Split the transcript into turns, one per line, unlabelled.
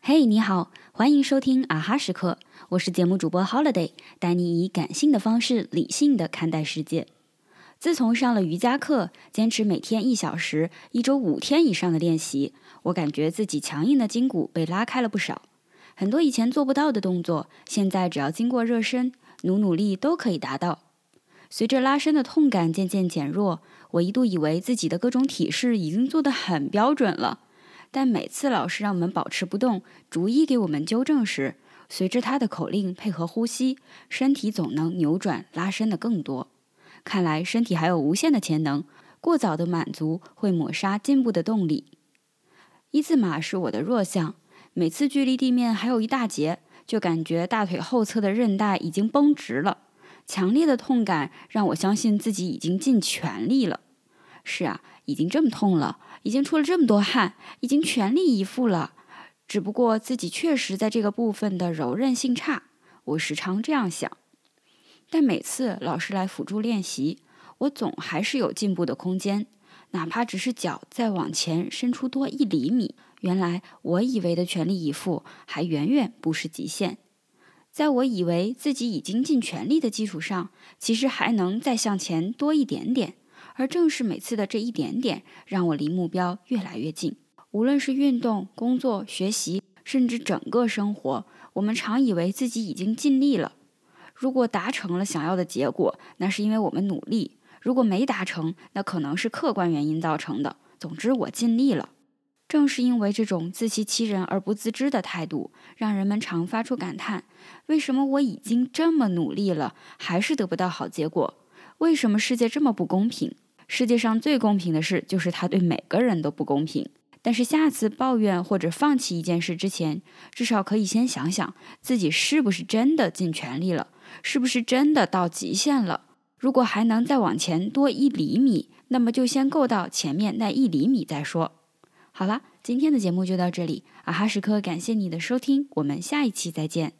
嘿，你好，欢迎收听啊哈时刻，我是节目主播 Holiday，带你以感性的方式理性的看待世界。自从上了瑜伽课，坚持每天一小时、一周五天以上的练习，我感觉自己强硬的筋骨被拉开了不少。很多以前做不到的动作，现在只要经过热身，努努力都可以达到。随着拉伸的痛感渐渐减弱，我一度以为自己的各种体式已经做得很标准了。但每次老师让我们保持不动，逐一给我们纠正时，随着他的口令配合呼吸，身体总能扭转拉伸的更多。看来身体还有无限的潜能，过早的满足会抹杀进步的动力。一字马是我的弱项，每次距离地面还有一大截，就感觉大腿后侧的韧带已经绷直了。强烈的痛感让我相信自己已经尽全力了。是啊，已经这么痛了，已经出了这么多汗，已经全力以赴了。只不过自己确实在这个部分的柔韧性差，我时常这样想。但每次老师来辅助练习，我总还是有进步的空间，哪怕只是脚再往前伸出多一厘米。原来我以为的全力以赴，还远远不是极限。在我以为自己已经尽全力的基础上，其实还能再向前多一点点。而正是每次的这一点点，让我离目标越来越近。无论是运动、工作、学习，甚至整个生活，我们常以为自己已经尽力了。如果达成了想要的结果，那是因为我们努力；如果没达成，那可能是客观原因造成的。总之，我尽力了。正是因为这种自欺欺人而不自知的态度，让人们常发出感叹：为什么我已经这么努力了，还是得不到好结果？为什么世界这么不公平？世界上最公平的事，就是它对每个人都不公平。但是下次抱怨或者放弃一件事之前，至少可以先想想自己是不是真的尽全力了。是不是真的到极限了？如果还能再往前多一厘米，那么就先够到前面那一厘米再说。好了，今天的节目就到这里，啊哈时刻感谢你的收听，我们下一期再见。